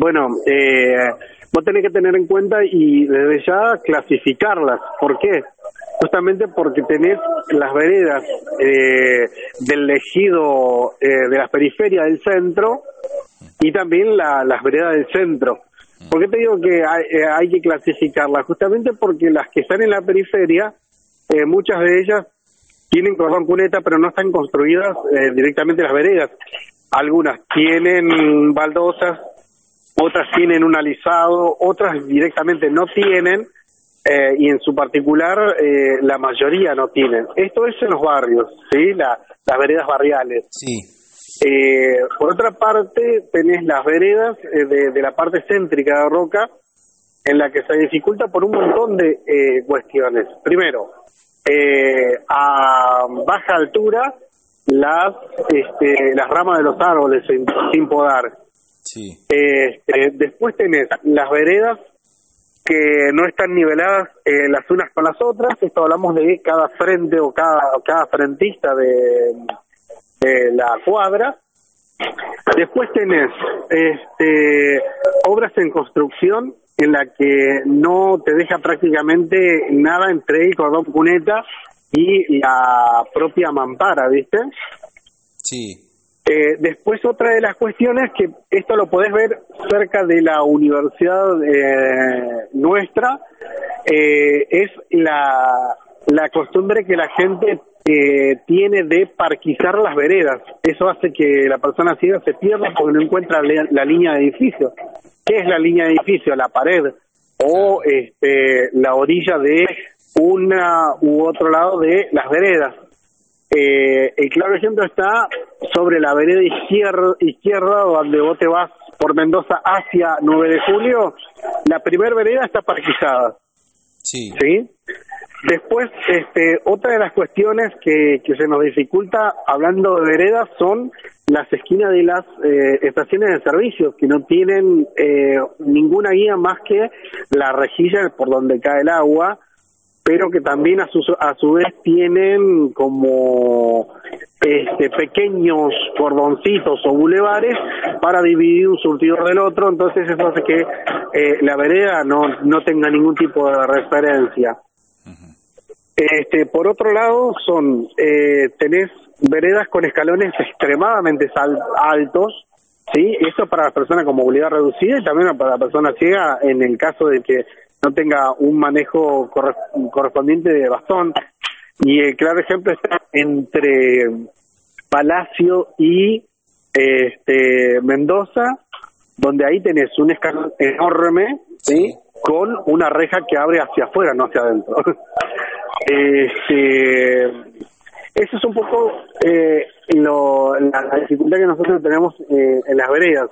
Bueno, eh, vos tenés que tener en cuenta y desde ya clasificarlas. ¿Por qué? Justamente porque tenés las veredas eh, del ejido eh, de las periferias del centro y también la, las veredas del centro. ¿Por qué te digo que hay, eh, hay que clasificarlas? Justamente porque las que están en la periferia, eh, muchas de ellas tienen cordón cuneta, pero no están construidas eh, directamente las veredas. Algunas tienen baldosas, otras tienen un alisado, otras directamente no tienen, eh, y en su particular eh, la mayoría no tienen. Esto es en los barrios, ¿sí? La- las veredas barriales. Sí, Eh, por otra parte, tenés las veredas eh, de, de la parte céntrica de Roca, en la que se dificulta por un montón de eh, cuestiones. Primero, eh, a baja altura, las, este, las ramas de los árboles sin, sin podar. Sí, Este, después tenés las veredas que no están niveladas eh, las unas con las otras. Esto hablamos de cada frente o cada, cada frentista de, de la cuadra. Después tenés este, obras en construcción en la que no te deja prácticamente nada entre el cordón cuneta y la propia mampara, ¿viste? sí, Eh, después otra de las cuestiones que esto lo podés ver cerca de la universidad eh, nuestra eh, es la, la costumbre que la gente eh, tiene de parquizar las veredas. Eso hace que la persona ciega se pierda porque no encuentra la, la línea de edificio. ¿Qué es la línea de edificio? La pared o este, la orilla de una u otro lado de las veredas. Eh, el claro ejemplo está sobre la vereda izquierda, izquierda donde vos te vas por Mendoza hacia 9 de julio. La primera vereda está parquizada, sí, ¿sí? Después, este, otra de las cuestiones que, que se nos dificulta hablando de veredas son las esquinas de las eh, estaciones de servicio, que no tienen eh, ninguna guía más que la rejilla por donde cae el agua, pero que también a su, a su vez tienen como este, pequeños cordoncitos o bulevares para dividir un surtidor del otro, entonces eso hace que eh, la vereda no, no tenga ningún tipo de referencia. Este, por otro lado, son eh, tenés veredas con escalones extremadamente sal- altos, sí, eso para las personas con movilidad reducida y también para la persona ciega en el caso de que no tenga un manejo corre- correspondiente de bastón. Y el claro ejemplo está entre Palacio y este Mendoza, donde ahí tenés un escalón enorme, ¿sí? Con una reja que abre hacia afuera, no hacia adentro. este, eso es un poco eh, lo, la, la dificultad que nosotros tenemos eh, en las veredas.